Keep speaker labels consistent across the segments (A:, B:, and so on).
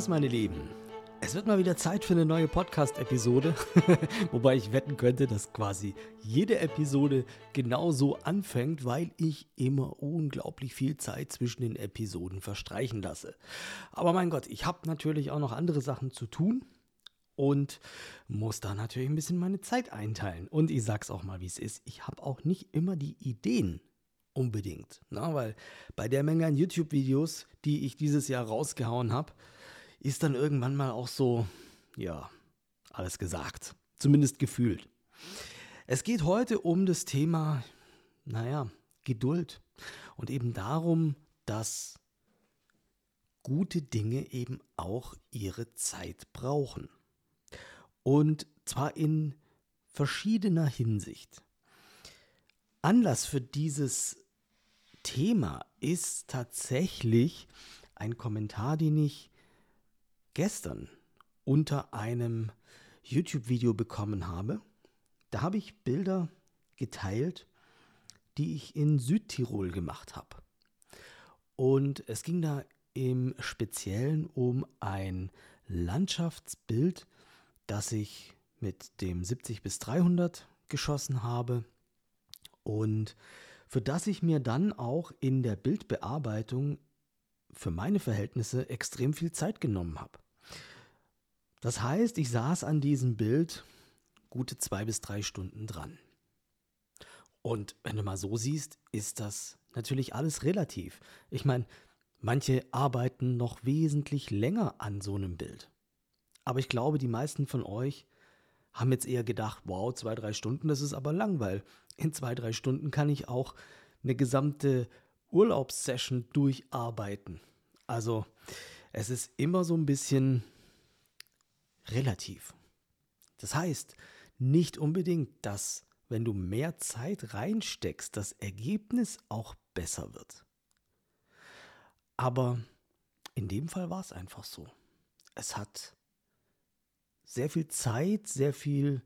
A: Servus, meine Lieben. Es wird mal wieder Zeit für eine neue Podcast-Episode. Wobei ich wetten könnte, dass quasi jede Episode genauso anfängt, weil ich immer unglaublich viel Zeit zwischen den Episoden verstreichen lasse. Aber mein Gott, ich habe natürlich auch noch andere Sachen zu tun und muss da natürlich ein bisschen meine Zeit einteilen. Und ich sag's auch mal, wie es ist. Ich habe auch nicht immer die Ideen unbedingt. Na, weil bei der Menge an YouTube-Videos, die ich dieses Jahr rausgehauen habe, ist dann irgendwann mal auch so, ja, alles gesagt. Zumindest gefühlt. Es geht heute um das Thema, naja, Geduld. Und eben darum, dass gute Dinge eben auch ihre Zeit brauchen. Und zwar in verschiedener Hinsicht. Anlass für dieses Thema ist tatsächlich ein Kommentar, den ich gestern unter einem YouTube-Video bekommen habe. Da habe ich Bilder geteilt, die ich in Südtirol gemacht habe. Und es ging da im Speziellen um ein Landschaftsbild, das ich mit dem 70 bis 300 geschossen habe und für das ich mir dann auch in der Bildbearbeitung für meine Verhältnisse extrem viel Zeit genommen habe. Das heißt, ich saß an diesem Bild gute zwei bis drei Stunden dran. Und wenn du mal so siehst, ist das natürlich alles relativ. Ich meine, manche arbeiten noch wesentlich länger an so einem Bild. Aber ich glaube, die meisten von euch haben jetzt eher gedacht, wow, zwei, drei Stunden, das ist aber lang, weil in zwei, drei Stunden kann ich auch eine gesamte Urlaubssession durcharbeiten. Also es ist immer so ein bisschen relativ. Das heißt, nicht unbedingt, dass wenn du mehr Zeit reinsteckst, das Ergebnis auch besser wird. Aber in dem Fall war es einfach so. Es hat sehr viel Zeit, sehr viel,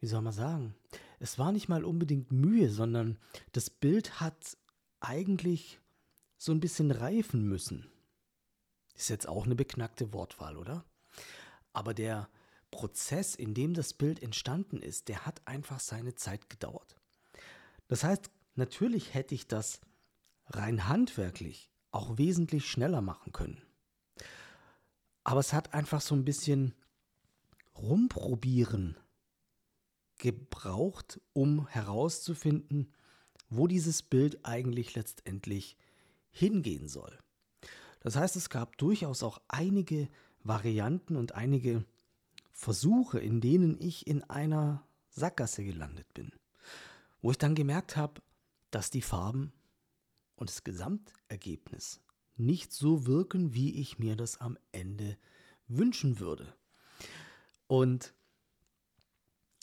A: wie soll man sagen, es war nicht mal unbedingt Mühe, sondern das Bild hat eigentlich so ein bisschen reifen müssen. Ist jetzt auch eine beknackte Wortwahl, oder? Aber der Prozess, in dem das Bild entstanden ist, der hat einfach seine Zeit gedauert. Das heißt, natürlich hätte ich das rein handwerklich auch wesentlich schneller machen können. Aber es hat einfach so ein bisschen rumprobieren gebraucht, um herauszufinden, wo dieses Bild eigentlich letztendlich hingehen soll. Das heißt, es gab durchaus auch einige Varianten und einige Versuche, in denen ich in einer Sackgasse gelandet bin, wo ich dann gemerkt habe, dass die Farben und das Gesamtergebnis nicht so wirken, wie ich mir das am Ende wünschen würde. Und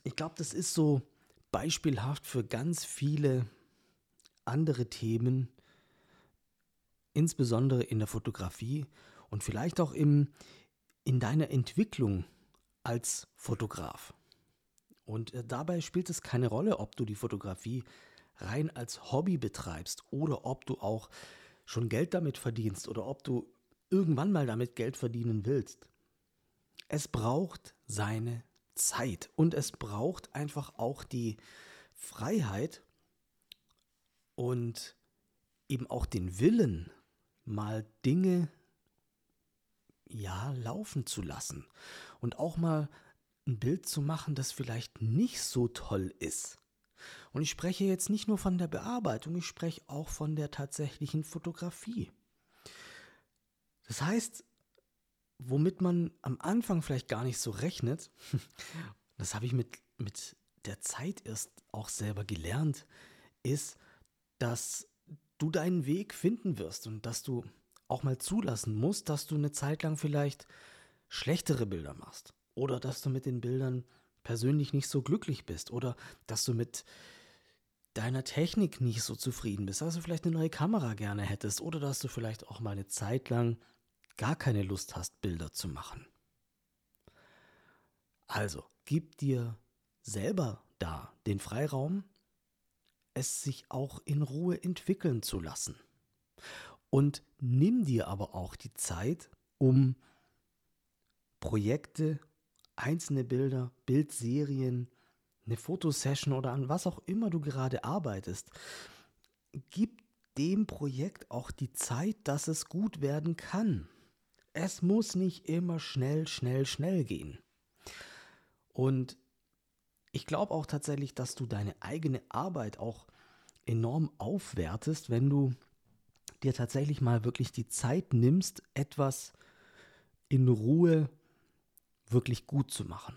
A: ich glaube, das ist so beispielhaft für ganz viele andere Themen, insbesondere in der Fotografie und vielleicht auch im, in deiner Entwicklung als Fotograf. Und äh, dabei spielt es keine Rolle, ob du die Fotografie rein als Hobby betreibst oder ob du auch schon Geld damit verdienst oder ob du irgendwann mal damit Geld verdienen willst. Es braucht seine Zeit und es braucht einfach auch die Freiheit und eben auch den Willen, mal Dinge ja laufen zu lassen und auch mal ein Bild zu machen, das vielleicht nicht so toll ist. Und ich spreche jetzt nicht nur von der Bearbeitung, ich spreche auch von der tatsächlichen Fotografie. Das heißt, womit man am Anfang vielleicht gar nicht so rechnet, das habe ich mit, mit der Zeit erst auch selber gelernt, ist, dass du deinen Weg finden wirst und dass du auch mal zulassen musst, dass du eine Zeit lang vielleicht schlechtere Bilder machst oder dass du mit den Bildern persönlich nicht so glücklich bist oder dass du mit deiner Technik nicht so zufrieden bist, dass du vielleicht eine neue Kamera gerne hättest oder dass du vielleicht auch mal eine Zeit lang gar keine Lust hast, Bilder zu machen. Also, gib dir selber da den Freiraum, es sich auch in Ruhe entwickeln zu lassen. Und nimm dir aber auch die Zeit, um Projekte, einzelne Bilder, Bildserien, eine Fotosession oder an was auch immer du gerade arbeitest, gib dem Projekt auch die Zeit, dass es gut werden kann. Es muss nicht immer schnell, schnell, schnell gehen. Und ich glaube auch tatsächlich, dass du deine eigene Arbeit auch enorm aufwertest, wenn du dir tatsächlich mal wirklich die Zeit nimmst, etwas in Ruhe wirklich gut zu machen.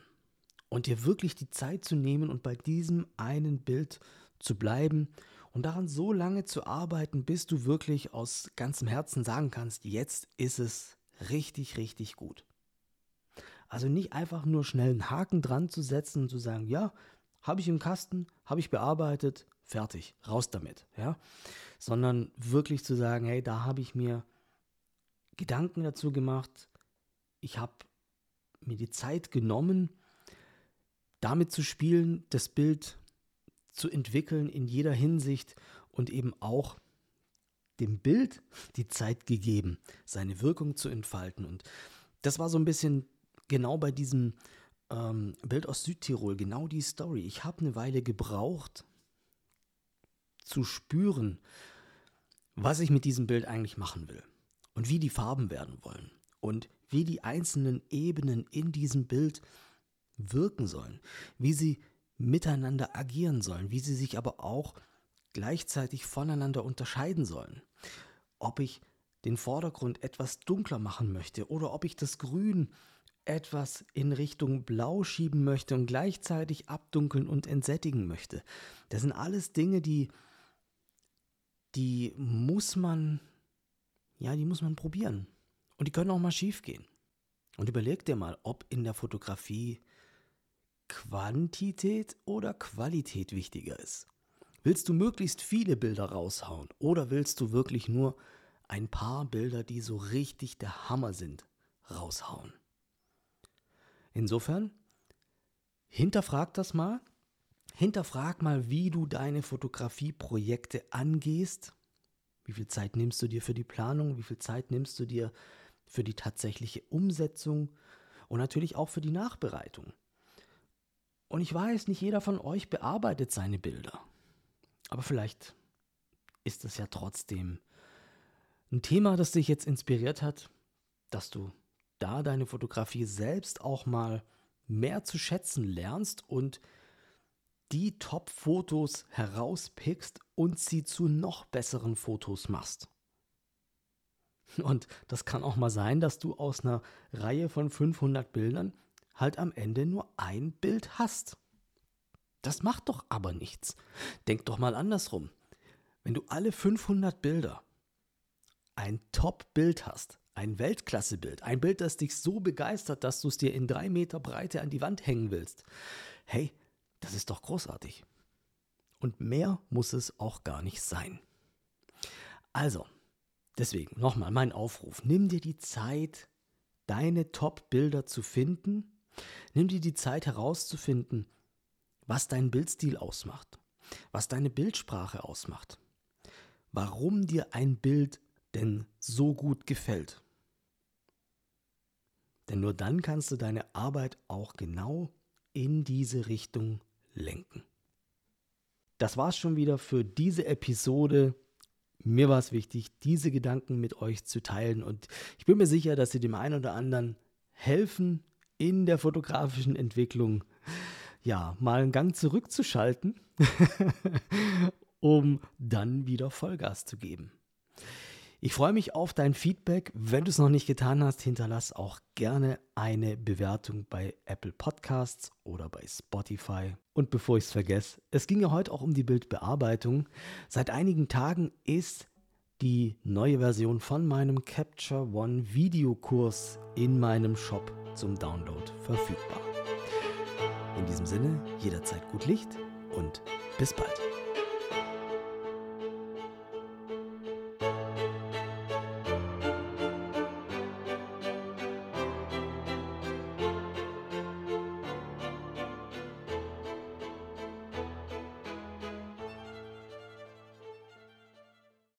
A: Und dir wirklich die Zeit zu nehmen und bei diesem einen Bild zu bleiben und daran so lange zu arbeiten, bis du wirklich aus ganzem Herzen sagen kannst, jetzt ist es richtig, richtig gut. Also nicht einfach nur schnell einen Haken dran zu setzen und zu sagen, ja, habe ich im Kasten, habe ich bearbeitet, fertig, raus damit, ja, sondern wirklich zu sagen, hey, da habe ich mir Gedanken dazu gemacht, ich habe mir die Zeit genommen, damit zu spielen, das Bild zu entwickeln in jeder Hinsicht und eben auch dem Bild die Zeit gegeben, seine Wirkung zu entfalten. Und das war so ein bisschen genau bei diesem ähm, Bild aus Südtirol, genau die Story. Ich habe eine Weile gebraucht, zu spüren, was ich mit diesem Bild eigentlich machen will und wie die Farben werden wollen und wie die einzelnen Ebenen in diesem Bild wirken sollen, wie sie miteinander agieren sollen, wie sie sich aber auch gleichzeitig voneinander unterscheiden sollen. Ob ich den Vordergrund etwas dunkler machen möchte oder ob ich das Grün etwas in Richtung Blau schieben möchte und gleichzeitig abdunkeln und entsättigen möchte. Das sind alles Dinge, die, die muss man, ja, die muss man probieren. Und die können auch mal schief gehen. Und überleg dir mal, ob in der Fotografie Quantität oder Qualität wichtiger ist. Willst du möglichst viele Bilder raushauen oder willst du wirklich nur ein paar Bilder, die so richtig der Hammer sind, raushauen? Insofern, hinterfrag das mal. Hinterfrag mal, wie du deine Fotografieprojekte angehst. Wie viel Zeit nimmst du dir für die Planung? Wie viel Zeit nimmst du dir für die tatsächliche Umsetzung? Und natürlich auch für die Nachbereitung. Und ich weiß, nicht jeder von euch bearbeitet seine Bilder. Aber vielleicht ist es ja trotzdem ein Thema, das dich jetzt inspiriert hat, dass du da deine Fotografie selbst auch mal mehr zu schätzen lernst und die Top-Fotos herauspickst und sie zu noch besseren Fotos machst. Und das kann auch mal sein, dass du aus einer Reihe von 500 Bildern halt am Ende nur ein Bild hast. Das macht doch aber nichts. Denk doch mal andersrum. Wenn du alle 500 Bilder ein Top-Bild hast, ein Weltklasse-Bild, ein Bild, das dich so begeistert, dass du es dir in drei Meter Breite an die Wand hängen willst, hey, das ist doch großartig. Und mehr muss es auch gar nicht sein. Also, deswegen nochmal mein Aufruf. Nimm dir die Zeit, deine Top-Bilder zu finden Nimm dir die Zeit herauszufinden, was dein Bildstil ausmacht, was deine Bildsprache ausmacht, warum dir ein Bild denn so gut gefällt. Denn nur dann kannst du deine Arbeit auch genau in diese Richtung lenken. Das war's schon wieder für diese Episode. Mir war es wichtig, diese Gedanken mit euch zu teilen und ich bin mir sicher, dass sie dem einen oder anderen helfen, in der fotografischen Entwicklung ja mal einen Gang zurückzuschalten, um dann wieder Vollgas zu geben. Ich freue mich auf dein Feedback. Wenn du es noch nicht getan hast, hinterlass auch gerne eine Bewertung bei Apple Podcasts oder bei Spotify. Und bevor ich es vergesse, es ging ja heute auch um die Bildbearbeitung. Seit einigen Tagen ist die neue Version von meinem Capture One Videokurs in meinem Shop zum Download verfügbar. In diesem Sinne, jederzeit gut Licht und bis bald.